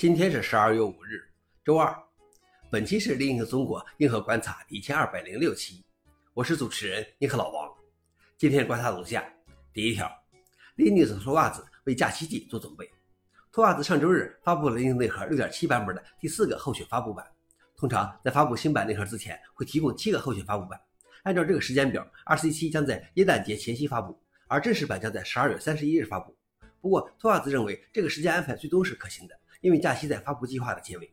今天是十二月五日，周二。本期是《另一个中国硬核观察》第一千二百零六期，我是主持人硬核老王。今天观察如下：第一条，Linux 脱袜子为假期季做准备。脱袜子上周日发布了 Linux 内核六点七版本的第四个候选发布版。通常在发布新版内核之前，会提供七个候选发布版。按照这个时间表，RC7 将在耶诞节前夕发布，而正式版将在十二月三十一日发布。不过，脱袜子认为这个时间安排最终是可行的。因为假期在发布计划的结尾，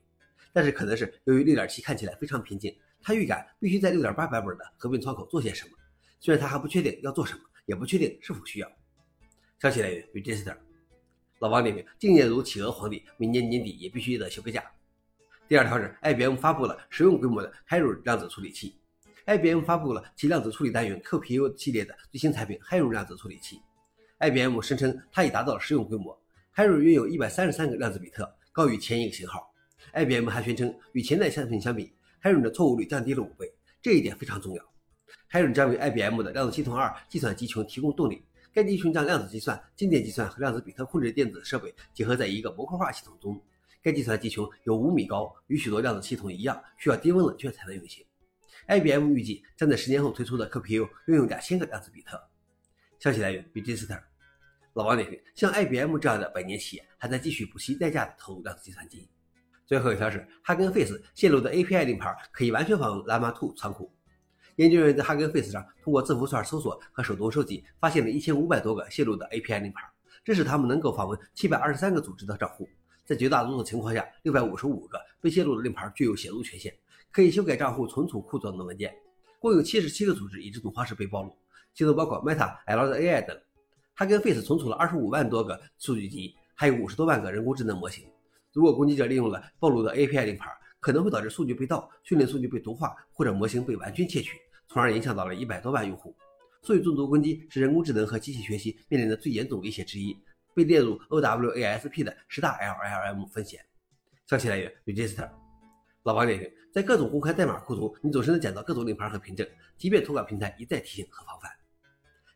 但是可能是由于六点七看起来非常平静，他预感必须在六点八版本的合并窗口做些什么。虽然他还不确定要做什么，也不确定是否需要。消息来源：Register。老王点评：敬业如企鹅皇帝，明年年底也必须得休个假。第二条是，IBM 发布了实用规模的 Heron 量子处理器。IBM 发布了其量子处理单元 QPU 系列的最新产品 Heron 量子处理器。IBM 声称它已达到了实用规模。Heron 拥有一百三十三个量子比特。高于前一个型号，IBM 还宣称与前代产品相比，Heron 的错误率降低了五倍，这一点非常重要。Heron 将为 IBM 的量子系统二计算集群提供动力，该集群将量子计算、静电计算和量子比特控制电子设备结合在一个模块化系统中。该计算集群有五米高，与许多量子系统一样，需要低温冷却才能运行。IBM 预计将在十年后推出的 QPU 拥有两千个量子比特。消息来源：Register。老王点评：像 IBM 这样的百年企业还在继续不惜代价的投入量子计算机。最后一条是哈根 Face 泄露的 API 令牌可以完全访问 Llama 2仓库。研究人员在哈根 Face 上通过字符串搜索和手动收集，发现了一千五百多个泄露的 API 令牌，这使他们能够访问七百二十三个组织的账户。在绝大多数情况下，六百五十五个被泄露的令牌具有写入权限，可以修改账户存储库中的文件。共有七十七个组织以这种方式被暴露，其中包括 Meta、L 的 AI 等。它跟 Face 存储了二十五万多个数据集，还有五十多万个人工智能模型。如果攻击者利用了暴露的 API 令牌，可能会导致数据被盗、训练数据被毒化或者模型被完全窃取，从而影响到了一百多万用户。数据中毒攻击是人工智能和机器学习面临的最严重威胁之一，被列入 OWASP 的十大 LLM 风险。消息来源：Register。老王点评：在各种公开代码库中，你总是能捡到各种令牌和凭证，即便托管平台一再提醒和防范。